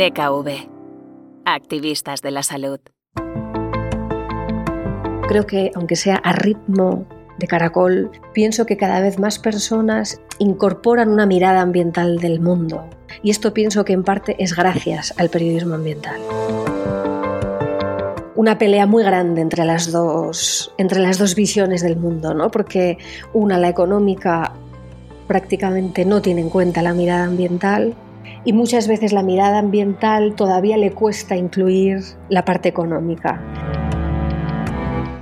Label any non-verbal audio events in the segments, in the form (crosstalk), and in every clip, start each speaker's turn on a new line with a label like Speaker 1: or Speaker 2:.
Speaker 1: DKV. Activistas de la salud.
Speaker 2: Creo que, aunque sea a ritmo de caracol, pienso que cada vez más personas incorporan una mirada ambiental del mundo. Y esto pienso que en parte es gracias al periodismo ambiental. Una pelea muy grande entre las dos, entre las dos visiones del mundo, ¿no? porque una, la económica, prácticamente no tiene en cuenta la mirada ambiental y muchas veces la mirada ambiental todavía le cuesta incluir la parte económica.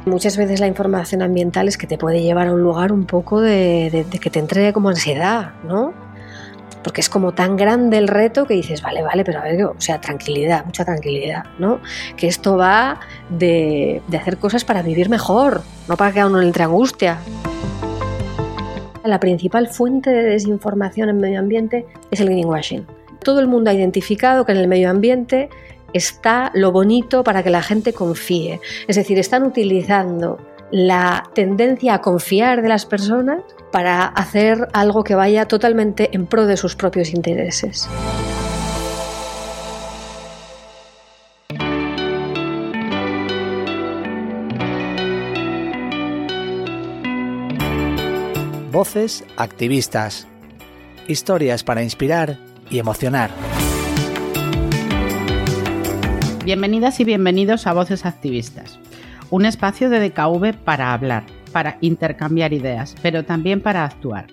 Speaker 2: Muchas veces la información ambiental es que te puede llevar a un lugar un poco de, que te entre como ansiedad, ¿no? Porque es como tan grande el reto que dices, vale, vale, pero a ver, o sea, tranquilidad, mucha tranquilidad, ¿no? Que esto va de, hacer cosas para vivir mejor, no para que a uno entre angustia. La principal fuente de desinformación en medio ambiente es el greenwashing. Todo el mundo ha identificado que en el medio ambiente está lo bonito para que la gente confíe. Es decir, están utilizando la tendencia a confiar de las personas para hacer algo que vaya totalmente en pro de sus propios intereses.
Speaker 3: Voces activistas. Historias para inspirar y emocionar.
Speaker 4: Bienvenidas y bienvenidos a Voces Activistas, un espacio de DKV para hablar, para intercambiar ideas, pero también para actuar.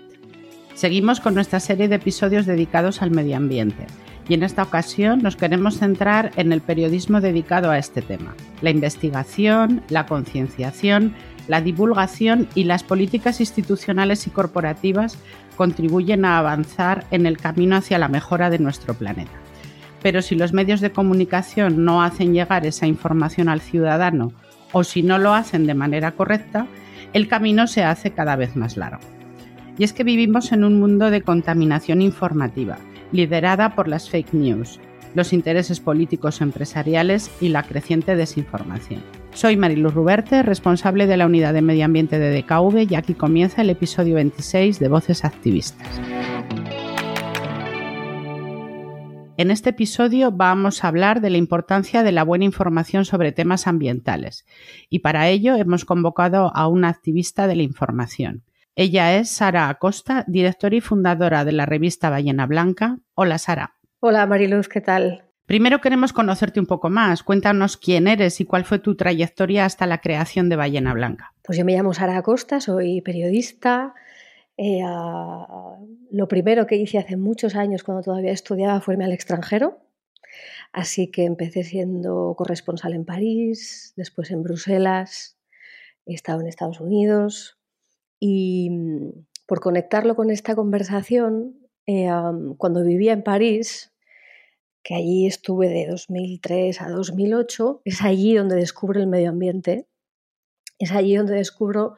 Speaker 4: Seguimos con nuestra serie de episodios dedicados al medio ambiente y en esta ocasión nos queremos centrar en el periodismo dedicado a este tema, la investigación, la concienciación, la divulgación y las políticas institucionales y corporativas contribuyen a avanzar en el camino hacia la mejora de nuestro planeta pero si los medios de comunicación no hacen llegar esa información al ciudadano o si no lo hacen de manera correcta, el camino se hace cada vez más largo. Y es que vivimos en un mundo de contaminación informativa, liderada por las fake news, los intereses políticos empresariales y la creciente desinformación. Soy Mariluz Ruberte, responsable de la Unidad de Medio Ambiente de DKV y aquí comienza el episodio 26 de Voces Activistas. En este episodio vamos a hablar de la importancia de la buena información sobre temas ambientales y para ello hemos convocado a una activista de la información. Ella es Sara Acosta, directora y fundadora de la revista Ballena Blanca. Hola Sara.
Speaker 2: Hola Mariluz, ¿qué tal?
Speaker 4: Primero queremos conocerte un poco más. Cuéntanos quién eres y cuál fue tu trayectoria hasta la creación de Ballena Blanca.
Speaker 2: Pues yo me llamo Sara Acosta, soy periodista, eh, lo primero que hice hace muchos años, cuando todavía estudiaba, fue irme al extranjero. Así que empecé siendo corresponsal en París, después en Bruselas, he estado en Estados Unidos y mm, por conectarlo con esta conversación, eh, cuando vivía en París, que allí estuve de 2003 a 2008, es allí donde descubro el medio ambiente, es allí donde descubro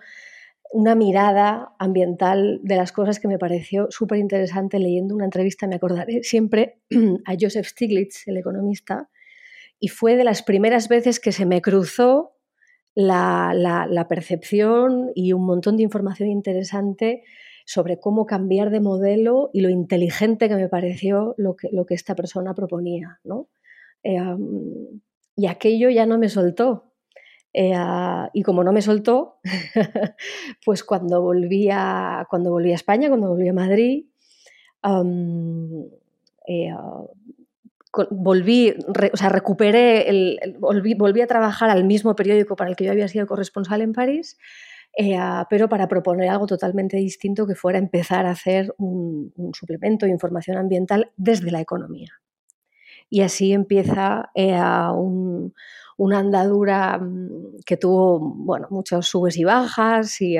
Speaker 2: una mirada ambiental de las cosas que me pareció súper interesante leyendo una entrevista, me acordaré siempre (clears throat) a Joseph Stiglitz, el economista, y fue de las primeras veces que se me cruzó la, percepción y un montón de información interesante sobre cómo cambiar de modelo y lo inteligente que me pareció lo que, lo que esta persona proponía. ¿no? Eh, y aquello ya no me soltó. Eh, y como no me soltó, (laughs) pues cuando volví, a, cuando volví a España, cuando volví a Madrid, eh, volví, o sea, recuperé, el, volví, a trabajar al mismo periódico para el que yo había sido corresponsal en París, eh, pero para proponer algo totalmente distinto que fuera empezar a hacer un, suplemento de información ambiental desde la economía. Y así empieza un, una andadura mm, que tuvo bueno, muchos subes y bajas y,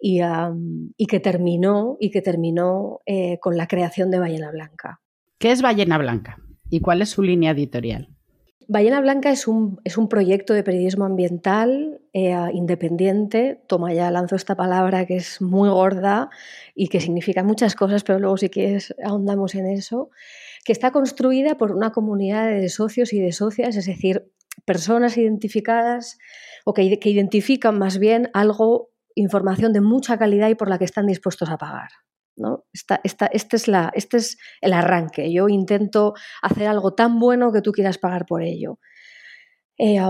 Speaker 2: y, que terminó, y que terminó eh, con la creación de Ballena Blanca.
Speaker 4: ¿Qué es Ballena Blanca y cuál es su línea editorial?
Speaker 2: Ballena Blanca es un, es un proyecto de periodismo ambiental eh, independiente. Toma ya, lanzo esta palabra que es muy gorda y que significa muchas cosas, pero luego si quieres ahondamos en eso, que está construida por una comunidad de socios y de socias, es decir, personas identificadas o que, identifican más bien algo, información de mucha calidad y por la que están dispuestos a pagar. ¿No? Esta, este, es la, este es el arranque. Yo intento hacer algo tan bueno que tú quieras pagar por ello. Eh,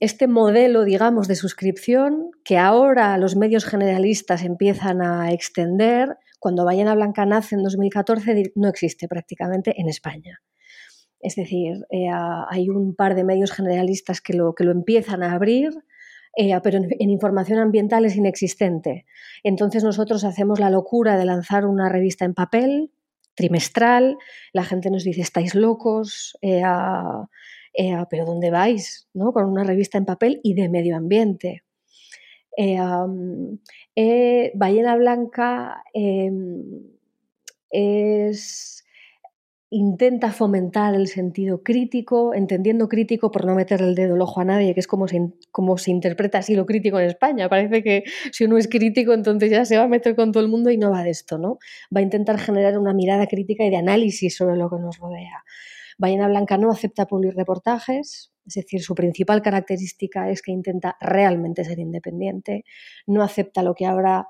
Speaker 2: este modelo, digamos, de suscripción que ahora los medios generalistas empiezan a extender, cuando Ballena Blanca nace en 2014, no existe prácticamente en España. Es decir, eh, hay un par de medios generalistas que lo, que lo empiezan a abrir, eh, pero en, información ambiental es inexistente. Entonces nosotros hacemos la locura de lanzar una revista en papel, trimestral, la gente nos dice, estáis locos, eh, pero ¿dónde vais? ¿no? Con una revista en papel y de medio ambiente. Ballena Blanca em, es intenta fomentar el sentido crítico, entendiendo crítico por no meter el dedo el ojo a nadie, que es como se, se interpreta así lo crítico en España. Parece que si uno es crítico, entonces ya se va a meter con todo el mundo y no va de esto, ¿no? Va a intentar generar una mirada crítica y de análisis sobre lo que nos rodea. Ballena Blanca no acepta publicar reportajes, es decir, su principal característica es que intenta realmente ser independiente, no acepta lo que ahora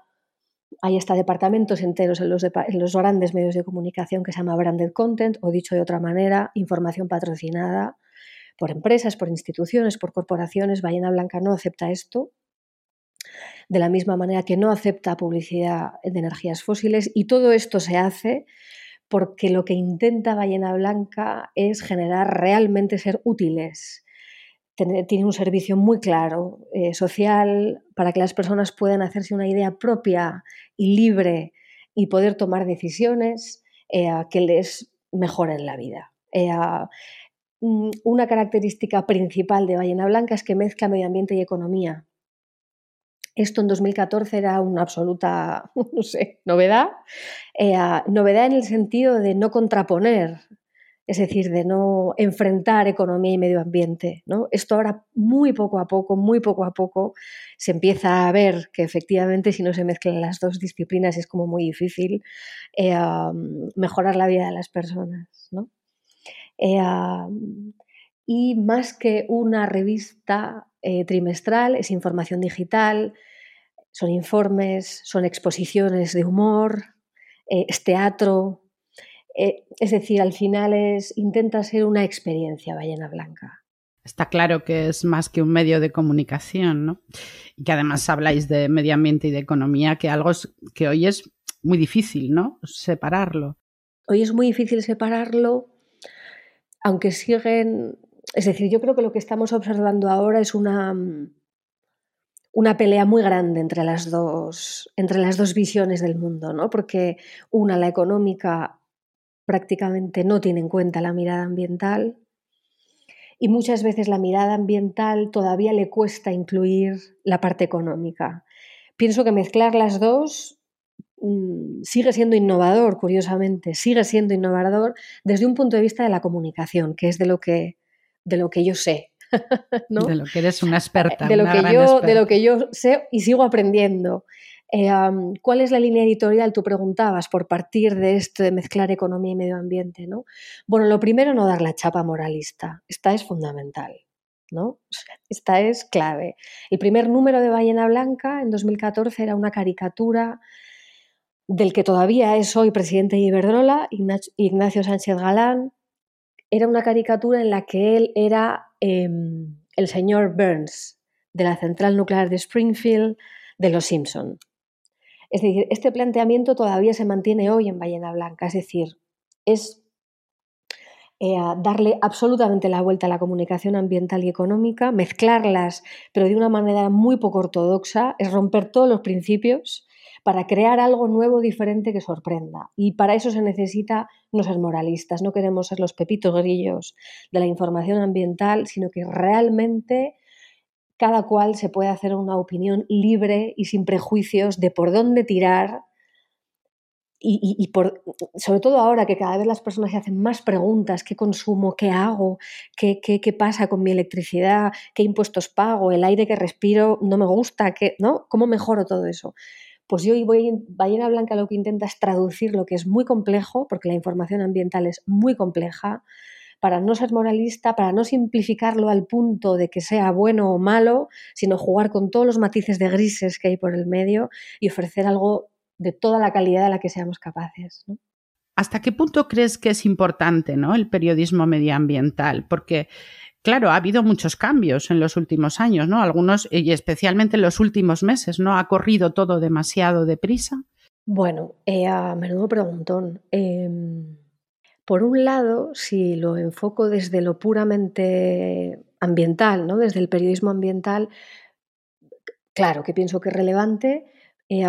Speaker 2: hay hasta departamentos enteros en los, grandes medios de comunicación que se llama branded content o dicho de otra manera, información patrocinada por empresas, por instituciones, por corporaciones. Ballena Blanca no acepta esto, de la misma manera que no acepta publicidad de energías fósiles y todo esto se hace porque lo que intenta Ballena Blanca es generar realmente ser útiles, tiene un servicio muy claro, eh, social, para que las personas puedan hacerse una idea propia y libre y poder tomar decisiones eh, que les mejoren la vida. Eh, mm, una característica principal de Ballena Blanca es que mezcla medio ambiente y economía. Esto en 2014 era una absoluta, (laughs) no sé, novedad. novedad en el sentido de no contraponer es decir, de no enfrentar economía y medio ambiente. ¿no? Esto ahora muy poco a poco, muy poco a poco, se empieza a ver que efectivamente si no se mezclan las dos disciplinas es como muy difícil eh, mejorar la vida de las personas. Eh, y más que una revista eh, trimestral, es información digital, son informes, son exposiciones de humor, es teatro, eh, es decir, al final es, intenta ser una experiencia Ballena Blanca.
Speaker 4: Está claro que es más que un medio de comunicación, ¿no? Y que además habláis de medio ambiente y de economía, que algo que hoy es muy difícil, ¿no? Separarlo.
Speaker 2: Hoy es muy difícil separarlo, aunque siguen. Es decir, yo creo que lo que estamos observando ahora es una, una pelea muy grande entre las dos, entre las dos visiones del mundo, ¿no? Porque una, la económica, prácticamente no tiene en cuenta la mirada ambiental y muchas veces la mirada ambiental todavía le cuesta incluir la parte económica. Pienso que mezclar las dos mm, sigue siendo innovador, curiosamente, sigue siendo innovador desde un punto de vista de la comunicación, que es de lo que, de lo que yo sé. (laughs)
Speaker 4: De lo que eres una experta.
Speaker 2: De lo, que yo, de lo que yo sé y sigo aprendiendo. Eh, ¿Cuál es la línea editorial? Tú preguntabas por partir de esto de mezclar economía y medio ambiente, ¿no? Bueno, lo primero, no dar la chapa moralista. Esta es fundamental, ¿no? Esta es clave. El primer número de Ballena Blanca en 2014 era una caricatura del que todavía es hoy presidente de Iberdrola, Ignacio Sánchez Galán. Era una caricatura en la que él era em, el señor Burns de la central nuclear de Springfield de los Simpson. Es decir, este planteamiento todavía se mantiene hoy en Ballena Blanca, es decir, es eh, darle absolutamente la vuelta a la comunicación ambiental y económica, mezclarlas, pero de una manera muy poco ortodoxa, es romper todos los principios para crear algo nuevo, diferente que sorprenda. Y para eso se necesita no ser moralistas, no queremos ser los pepitos grillos de la información ambiental, sino que realmente cada cual se puede hacer una opinión libre y sin prejuicios de por dónde tirar. Y, por, sobre todo ahora que cada vez las personas se hacen más preguntas, ¿qué consumo? ¿Qué hago? ¿Qué, qué, pasa con mi electricidad? ¿Qué impuestos pago? ¿El aire que respiro no me gusta? ¿Qué, ¿no? ¿Cómo mejoro todo eso? Pues yo voy, Ballena Blanca lo que intenta es traducir lo que es muy complejo, porque la información ambiental es muy compleja, para no ser moralista, para no simplificarlo al punto de que sea bueno o malo, sino jugar con todos los matices de grises que hay por el medio y ofrecer algo de toda la calidad de la que seamos capaces.
Speaker 4: ¿Hasta qué punto crees que es importante ¿no? el periodismo medioambiental? Porque, claro, ha habido muchos cambios en los últimos años, ¿no? Algunos, y especialmente en los últimos meses, ¿no? ¿Ha corrido todo demasiado deprisa?
Speaker 2: Bueno, eh, a menudo preguntón. Em, por un lado, si lo enfoco desde lo puramente ambiental, ¿no? desde el periodismo ambiental, claro que pienso que es relevante, eh,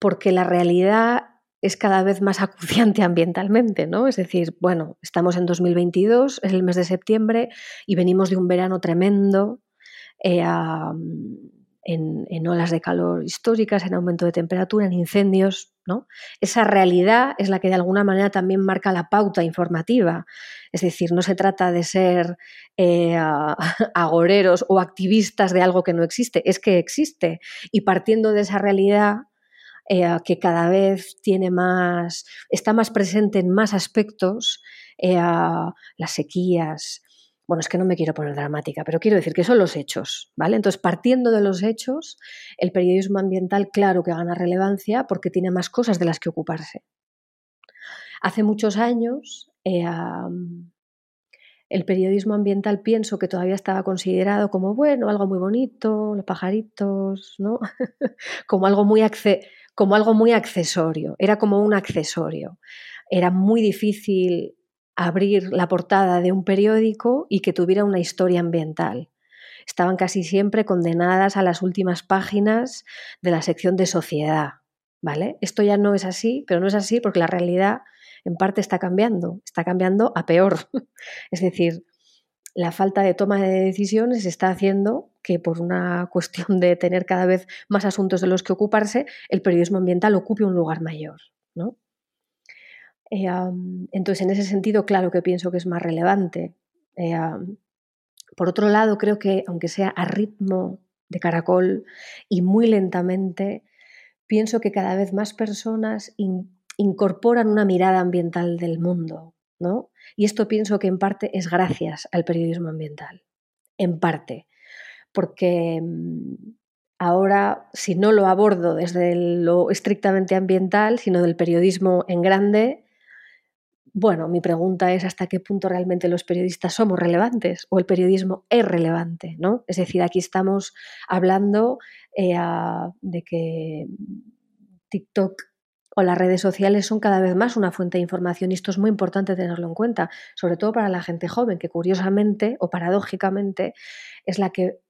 Speaker 2: porque la realidad es cada vez más acuciante (laughs) ambientalmente, ¿no? Es decir, bueno, estamos en 2022, es el mes de septiembre y venimos de un verano tremendo, eh, en, olas de calor históricas, en aumento de temperatura, en incendios, ¿no? Esa realidad es la que de alguna manera también marca la pauta informativa. Es decir, no se trata de ser eh, (laughs) agoreros o activistas de algo que no existe, es que existe. Y partiendo de esa realidad, eh, que cada vez tiene más, está más presente en más aspectos, eh, las sequías. Bueno, es que no me quiero poner dramática, pero quiero decir que son los hechos, ¿vale? Entonces, partiendo de los hechos, el periodismo ambiental, claro que gana relevancia porque tiene más cosas de las que ocuparse. Hace muchos años, eh, el periodismo ambiental pienso que todavía estaba considerado como, bueno, algo muy bonito, los pajaritos, ¿no? (laughs) como algo muy como algo muy accesorio, era como un accesorio. Era muy difícil abrir la portada de un periódico y que tuviera una historia ambiental. Estaban casi siempre condenadas a las últimas páginas de la sección de sociedad, ¿vale? Esto ya no es así, pero no es así porque la realidad en parte está cambiando, está cambiando a peor. (laughs) es decir, la falta de toma de decisiones está haciendo que por una cuestión de tener cada vez más asuntos de los que ocuparse, el periodismo ambiental ocupe un lugar mayor. ¿no? Eh, entonces, en ese sentido, claro que pienso que es más relevante. Eh, por otro lado, creo que, aunque sea a ritmo de caracol y muy lentamente, pienso que cada vez más personas incorporan una mirada ambiental del mundo. ¿no? Y esto pienso que en parte es gracias al periodismo ambiental. En parte porque mm, ahora, si no lo abordo desde lo estrictamente ambiental, sino del periodismo en grande, bueno, mi pregunta es hasta qué punto realmente los periodistas somos relevantes o el periodismo es relevante, ¿no? Es decir, aquí estamos hablando eh, de que TikTok o las redes sociales son cada vez más una fuente de información y esto es muy importante tenerlo en cuenta, sobre todo para la gente joven, que curiosamente o paradójicamente es la que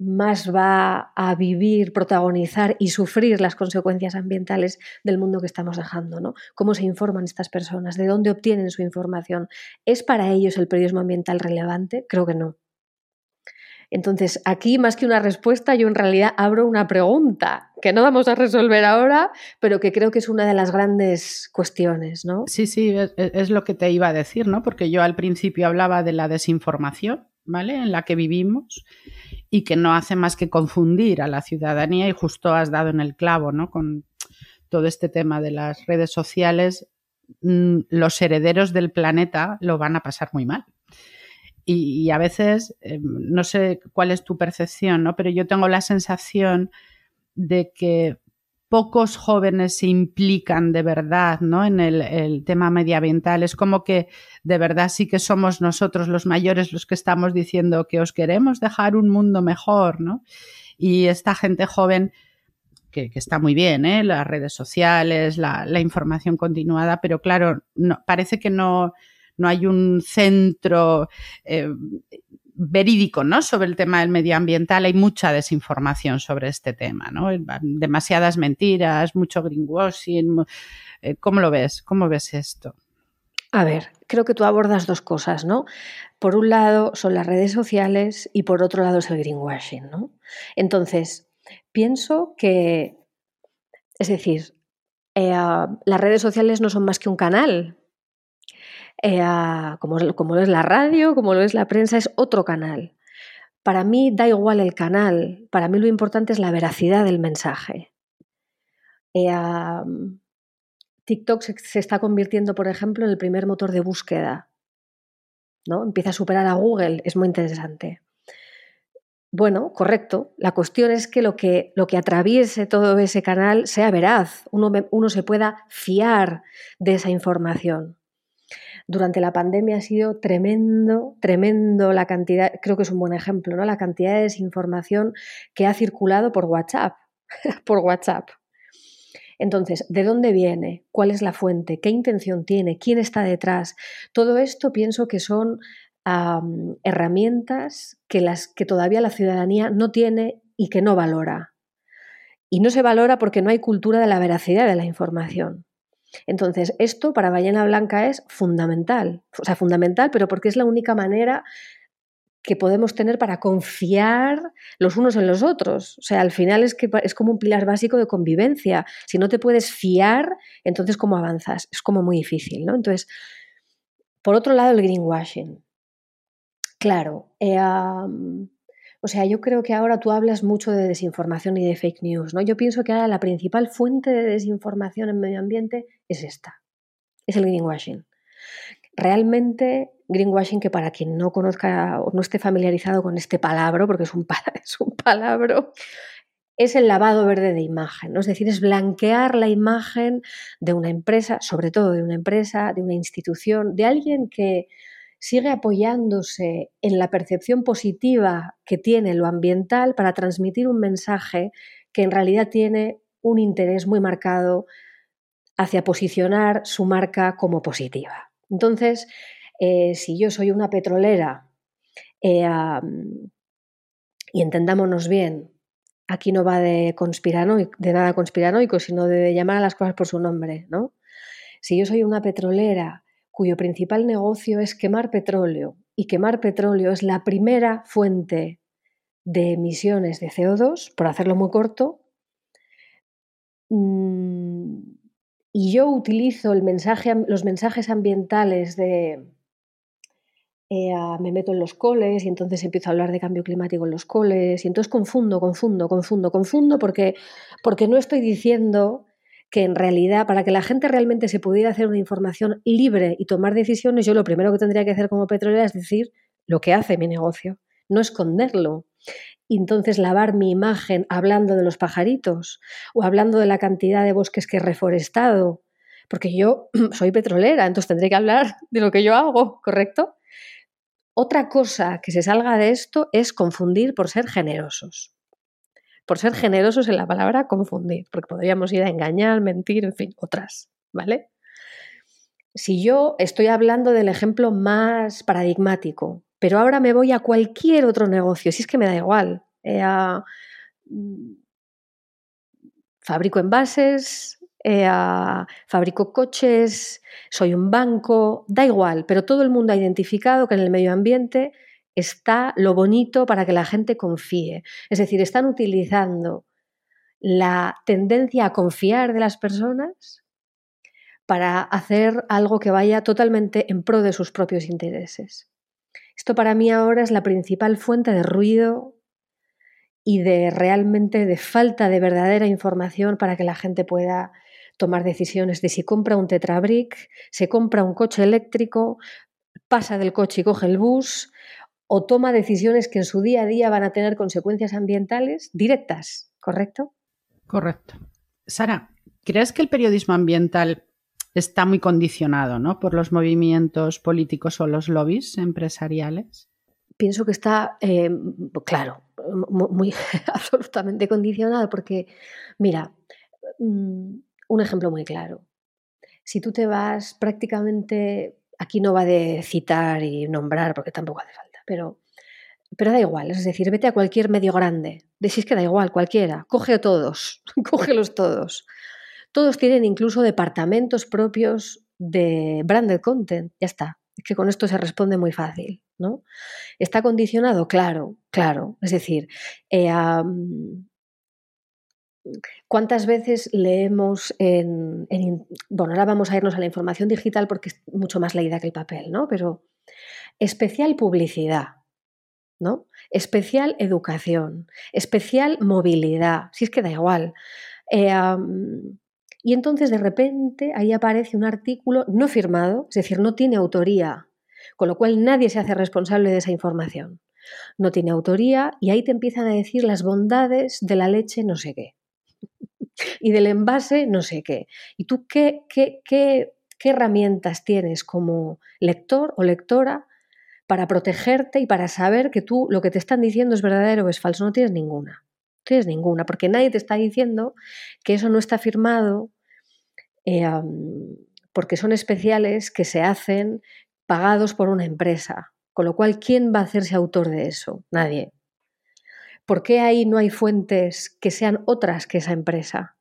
Speaker 2: más va a vivir, protagonizar y sufrir las consecuencias ambientales del mundo que estamos dejando, ¿no? ¿Cómo se informan estas personas? ¿De dónde obtienen su información? ¿Es para ellos el periodismo ambiental relevante? Creo que no. Entonces, aquí más que una respuesta, yo en realidad abro una pregunta que no vamos a resolver ahora, pero que creo que es una de las grandes cuestiones, ¿no?
Speaker 4: Sí, sí, es, es lo que te iba a decir, ¿no? Porque yo al principio hablaba de la desinformación, ¿vale? En la que vivimos y que no hace más que confundir a la ciudadanía y justo has dado en el clavo, ¿no? Con todo este tema de las redes sociales, mm, los herederos del planeta lo van a pasar muy mal. Y, a veces, em, no sé cuál es tu percepción, ¿no? Pero yo tengo la sensación de que pocos jóvenes se implican de verdad ¿no? en el, tema medioambiental. Es como que de verdad sí que somos nosotros los mayores los que estamos diciendo que os queremos dejar un mundo mejor, ¿no? Y esta gente joven, que, está muy bien, ¿eh? las redes sociales, la, información continuada, pero claro, no, parece que no, no hay un centro eh, verídico ¿no? sobre el tema del medioambiental. Hay mucha desinformación sobre este tema, ¿no? demasiadas mentiras, mucho greenwashing. Eh, ¿Cómo lo ves? ¿Cómo ves esto?
Speaker 2: A ver, creo que tú abordas dos cosas, ¿no? Por un lado son las redes sociales y por otro lado es el greenwashing, ¿no? Entonces, pienso que, es decir, eh, las redes sociales no son más que un canal eh, como, lo es la radio, como lo es la prensa, es otro canal. Para mí da igual el canal, para mí lo importante es la veracidad del mensaje. Eh, TikTok se, está convirtiendo, por ejemplo, en el primer motor de búsqueda. ¿no? Empieza a superar a Google, es muy interesante. bueno, correcto. La cuestión es que lo que, atraviese todo ese canal sea veraz, uno se pueda fiar de esa información. Durante la pandemia ha sido tremendo, tremendo la cantidad, creo que es un buen ejemplo, ¿no? La cantidad de desinformación que ha circulado por WhatsApp, (laughs) por WhatsApp. Entonces, ¿de dónde viene? ¿Cuál es la fuente? ¿Qué intención tiene? ¿Quién está detrás? Todo esto pienso que son herramientas que, las, que todavía la ciudadanía no tiene y que no valora. Y no se valora porque no hay cultura de la veracidad de la información. Entonces, esto para Ballena Blanca es fundamental, o sea, fundamental, pero porque es la única manera que podemos tener para confiar los unos en los otros. O sea, al final es que es como un pilar básico de convivencia. Si no te puedes fiar, entonces ¿cómo avanzas? Es como muy difícil, ¿no? Entonces, por otro lado, el greenwashing. Claro. Eh, o sea, yo creo que ahora tú hablas mucho de desinformación y de fake news, ¿no? Yo pienso que ahora la principal fuente de desinformación en medio ambiente es esta, es el greenwashing. Realmente, greenwashing, que para quien no conozca o no esté familiarizado con este palabra, porque es un, (laughs) es un palabra, es el lavado verde de imagen, ¿no? es decir, es blanquear la imagen de una empresa, sobre todo de una empresa, de una institución, de alguien que sigue apoyándose en la percepción positiva que tiene lo ambiental para transmitir un mensaje que en realidad tiene un interés muy marcado hacia posicionar su marca como positiva. Entonces, eh, si yo soy una petrolera, eh, y entendámonos bien, aquí no va de, de nada conspiranoico, sino de llamar a las cosas por su nombre, ¿no? Si yo soy una petrolera cuyo principal negocio es quemar petróleo, y quemar petróleo es la primera fuente de emisiones de CO2, por hacerlo muy corto, mm, y yo utilizo el mensaje, los mensajes ambientales de, eh, me meto en los coles y entonces empiezo a hablar de cambio climático en los coles y entonces confundo, confundo, confundo, confundo porque, porque no estoy diciendo que en realidad, para que la gente realmente se pudiera hacer una información libre y tomar decisiones, yo lo primero que tendría que hacer como petrolera es decir lo que hace mi negocio, no esconderlo. Y entonces lavar mi imagen hablando de los pajaritos o hablando de la cantidad de bosques que he reforestado, porque yo (clears throat) soy petrolera, entonces tendré que hablar de lo que yo hago, ¿correcto? Otra cosa que se salga de esto es confundir por ser generosos por ser generosos en la palabra confundir, porque podríamos ir a engañar, mentir, en fin, otras, ¿vale? Si yo estoy hablando del ejemplo más paradigmático, pero ahora me voy a cualquier otro negocio, si es que me da igual, eh, mm, fabrico envases, eh, fabrico coches, soy un banco, da igual, pero todo el mundo ha identificado que en el medio ambiente está lo bonito para que la gente confíe. Es decir, están utilizando la tendencia a confiar de las personas para hacer algo que vaya totalmente en pro de sus propios intereses. Esto para mí ahora es la principal fuente de ruido y de realmente de falta de verdadera información para que la gente pueda tomar decisiones de si compra un tetrabric, se compra un coche eléctrico, pasa del coche y coge el bus, o toma decisiones que en su día a día van a tener consecuencias ambientales directas, ¿correcto?
Speaker 4: Correcto. Sara, ¿crees que el periodismo ambiental está muy condicionado ¿no? por los movimientos políticos o los lobbies empresariales?
Speaker 2: Pienso que está, eh, claro, muy, (laughs) absolutamente condicionado porque, mira, mm, un ejemplo muy claro. Si tú te vas prácticamente, aquí no va de citar y nombrar porque tampoco hace falta pero, pero da igual, es decir, vete a cualquier medio grande, decís que da igual, cualquiera, coge a todos, (laughs) cógelos todos. Todos tienen incluso departamentos propios de branded content, ya está. Es que con esto se responde muy fácil, ¿no? ¿Está condicionado? Claro, claro. Es decir, eh, ¿Cuántas veces leemos en, en, Bueno, ahora vamos a irnos a la información digital porque es mucho más leída que el papel, ¿no? Pero especial publicidad, ¿no? Especial educación, especial movilidad, si es que da igual. Eh, y entonces de repente ahí aparece un artículo no firmado, es decir, no tiene autoría, con lo cual nadie se hace responsable de esa información. no tiene autoría y ahí te empiezan a decir las bondades de la leche no sé qué (laughs) y del envase no sé qué. ¿Y tú qué, qué, qué, qué herramientas tienes como lector o lectora para protegerte y para saber que tú lo que te están diciendo es verdadero o es falso? No tienes ninguna. No tienes ninguna, porque nadie te está diciendo que eso no está firmado eh, porque son especiales que se hacen pagados por una empresa. Con lo cual, ¿quién va a hacerse autor de eso? Nadie. ¿Por qué ahí no hay fuentes que sean otras que esa empresa?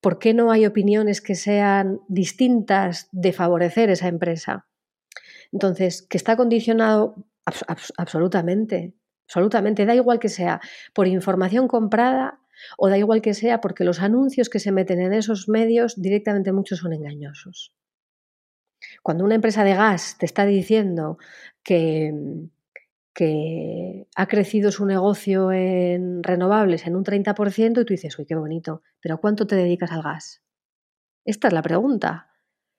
Speaker 2: ¿Por qué no hay opiniones que sean distintas de favorecer esa empresa? Entonces, que está condicionado absolutamente, absolutamente, da igual que sea por información comprada o da igual que sea porque los anuncios que se meten en esos medios directamente muchos son engañosos. Cuando una empresa de gas te está diciendo que, que ha crecido su negocio en renovables en un 30% y tú dices, uy, qué bonito, pero ¿cuánto te dedicas al gas? Esta es la pregunta.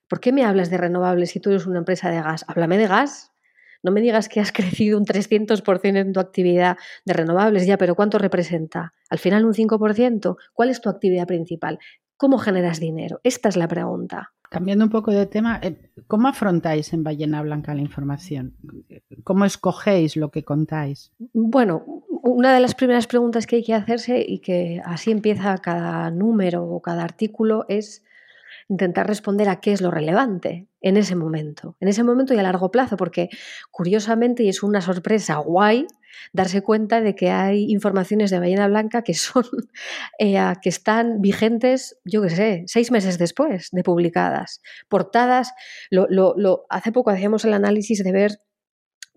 Speaker 2: ¿Por qué me hablas de renovables si tú eres una empresa de gas? Háblame de gas. No me digas que has (laughs) crecido un 300% en tu actividad de renovables, ya, pero ¿cuánto representa? Al final un 5%. ¿Cuál es tu actividad principal? ¿Cómo generas dinero? Esta es la pregunta.
Speaker 4: Cambiando un poco de tema, eh, ¿cómo afrontáis en Ballena Blanca la información? ¿Cómo escogéis lo que contáis?
Speaker 2: Bueno, una de las primeras preguntas que hay que hacerse y que así empieza cada número o cada artículo es intentar responder a qué es lo relevante en ese momento, en ese momento y a largo plazo, porque curiosamente, y es una sorpresa guay, darse cuenta de que hay informaciones de ballena blanca que son (laughs) eh, que están vigentes, yo qué sé, seis meses después de publicadas. Portadas, lo, lo, hace poco hacíamos el análisis de ver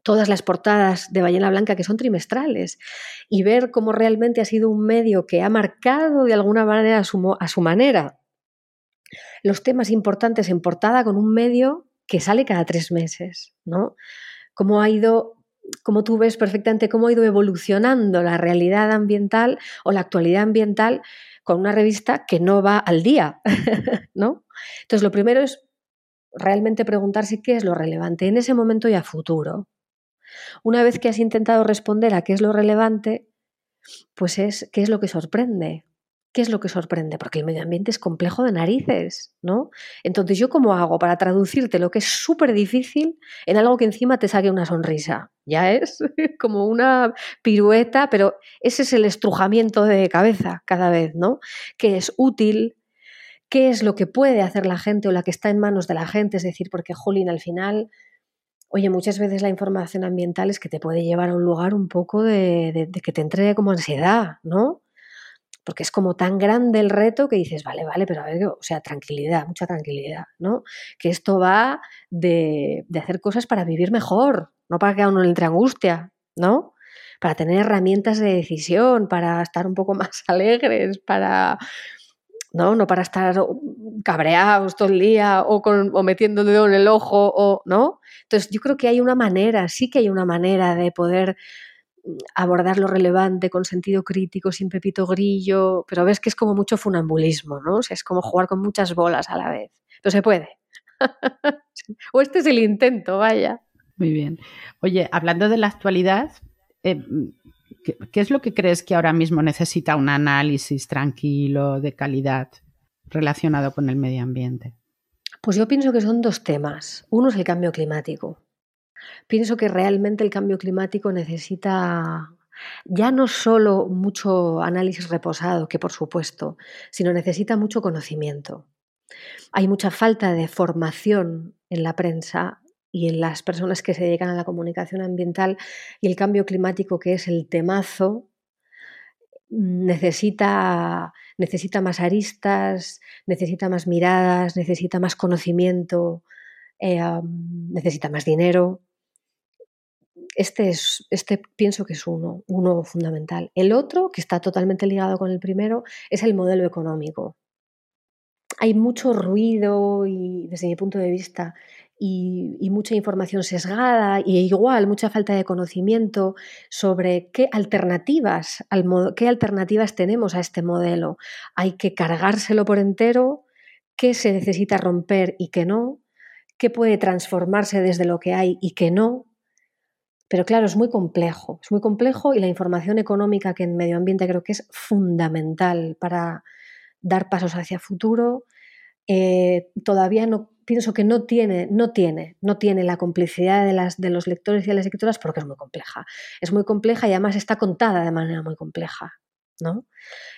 Speaker 2: todas las portadas de Ballena Blanca que son trimestrales y ver cómo realmente ha sido un medio que ha marcado de alguna manera a a su manera los temas importantes en portada con un medio que sale cada tres meses, ¿no? Cómo ha ido, como tú ves perfectamente cómo ha ido evolucionando la realidad ambiental o la actualidad ambiental con una revista que no va al día, (laughs) ¿no? Entonces, lo primero es realmente preguntarse qué es lo relevante en ese momento y a futuro. Una vez que has intentado responder a qué es lo relevante, pues es qué es lo que sorprende, ¿Qué es lo que sorprende? Porque el medio ambiente es complejo de narices, ¿no? Entonces, ¿yo cómo hago para traducirte lo que es súper difícil en algo que encima te saque una sonrisa? Ya es (laughs) como una pirueta, pero ese es el estrujamiento de cabeza cada vez, ¿no? Que es útil, qué es lo que puede hacer la gente o la que está en manos de la gente, es decir, porque, Jolín, al final, oye, muchas veces la información ambiental es que te puede llevar a un lugar un poco de, de que te entre como ansiedad, ¿no? Porque es como tan grande el reto que dices, vale, vale, pero a ver, o sea, tranquilidad, mucha tranquilidad, ¿no? Que esto va de, hacer cosas para vivir mejor, no para que a uno entre angustia, ¿no? Para tener herramientas de decisión, para estar un poco (laughs) más alegres, para, ¿no? No para estar cabreados todo el día o, con, metiendo dedo en el ojo, ¿no? Entonces yo creo que hay una manera, sí que hay una manera de poder abordar lo relevante con sentido crítico, sin pepito grillo, pero ves que es como mucho funambulismo, ¿no? O sea, es como jugar con muchas bolas a la vez. Pero se puede. (laughs) o este es el intento, vaya.
Speaker 4: Muy bien. Oye, hablando de la actualidad, eh, ¿qué, es lo que crees que ahora mismo necesita un análisis tranquilo, de calidad, relacionado con el medio ambiente?
Speaker 2: Pues yo pienso que son dos temas. Uno es el cambio climático. Pienso que realmente el cambio climático necesita ya no solo mucho análisis reposado, que por supuesto, sino necesita mucho conocimiento. Hay mucha falta de formación en la prensa y en las personas que se dedican a la comunicación ambiental y el cambio climático, que es el temazo, necesita, necesita más aristas, necesita más miradas, necesita más conocimiento, eh, necesita más dinero. Este, es, este pienso que es uno, uno fundamental. El otro, que está totalmente ligado con el primero, es el modelo económico. Hay mucho ruido y, desde mi punto de vista y, mucha información sesgada y igual mucha falta de conocimiento sobre qué alternativas, qué alternativas tenemos a este modelo. Hay que cargárselo por entero, qué se necesita romper y qué no, qué puede transformarse desde lo que hay y qué no, Pero claro, es muy complejo, es muy complejo y la información económica que en medio ambiente creo que es fundamental para dar pasos hacia futuro, eh, todavía no pienso que no tiene, no tiene, no tiene la complicidad de, los lectores y de las escritoras porque es muy compleja. Es muy compleja y además está contada de manera muy compleja. ¿no?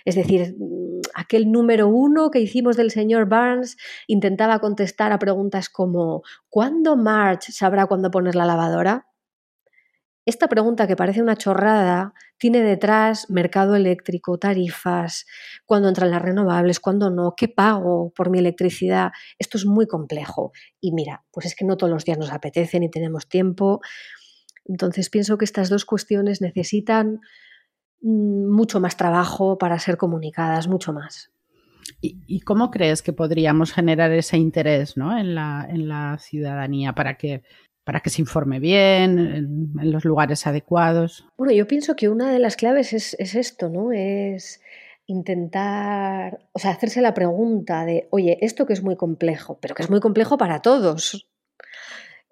Speaker 2: Es decir, aquel número uno que hicimos del señor Barnes intentaba contestar a preguntas como ¿cuándo March sabrá cuándo poner la lavadora? Esta pregunta que parece una chorrada tiene detrás mercado eléctrico, tarifas, cuándo entran las renovables, cuándo no, qué pago por mi electricidad. Esto es muy complejo. Y mira, pues es que no todos los días nos apetece ni tenemos tiempo. Entonces pienso que estas dos cuestiones necesitan mm, mucho más trabajo para ser comunicadas, mucho más.
Speaker 4: ¿Y, cómo crees que podríamos generar ese interés ¿no? en, la, en la ciudadanía para que para que se informe bien, en, los lugares adecuados?
Speaker 2: Bueno, yo pienso que una de las claves es, esto, ¿no? Es intentar, o sea, hacerse la pregunta de, oye, esto que es muy complejo, pero que es muy complejo para todos.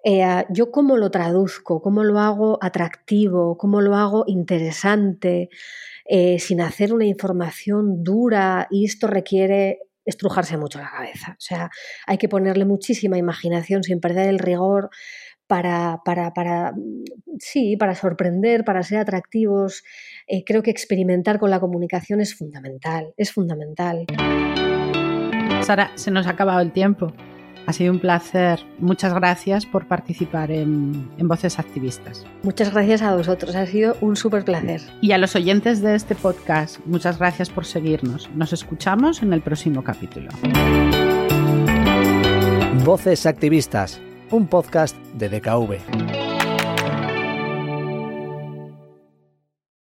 Speaker 2: Eh, yo cómo lo traduzco, cómo lo hago atractivo, cómo lo hago interesante, eh, sin hacer una información dura y esto requiere estrujarse mucho la cabeza. O sea, hay que ponerle muchísima imaginación sin perder el rigor para, para, para, sí, para sorprender, para ser atractivos. Eh, creo que experimentar con la comunicación es fundamental, es fundamental.
Speaker 4: Sara, se nos ha acabado el tiempo. Ha sido un placer. Muchas gracias por participar en, en, Voces Activistas.
Speaker 2: Muchas gracias a vosotros. Ha sido un súper placer.
Speaker 4: Y a los oyentes de este podcast, muchas gracias por seguirnos. Nos escuchamos en el próximo capítulo.
Speaker 3: Voces Activistas un podcast de DKV.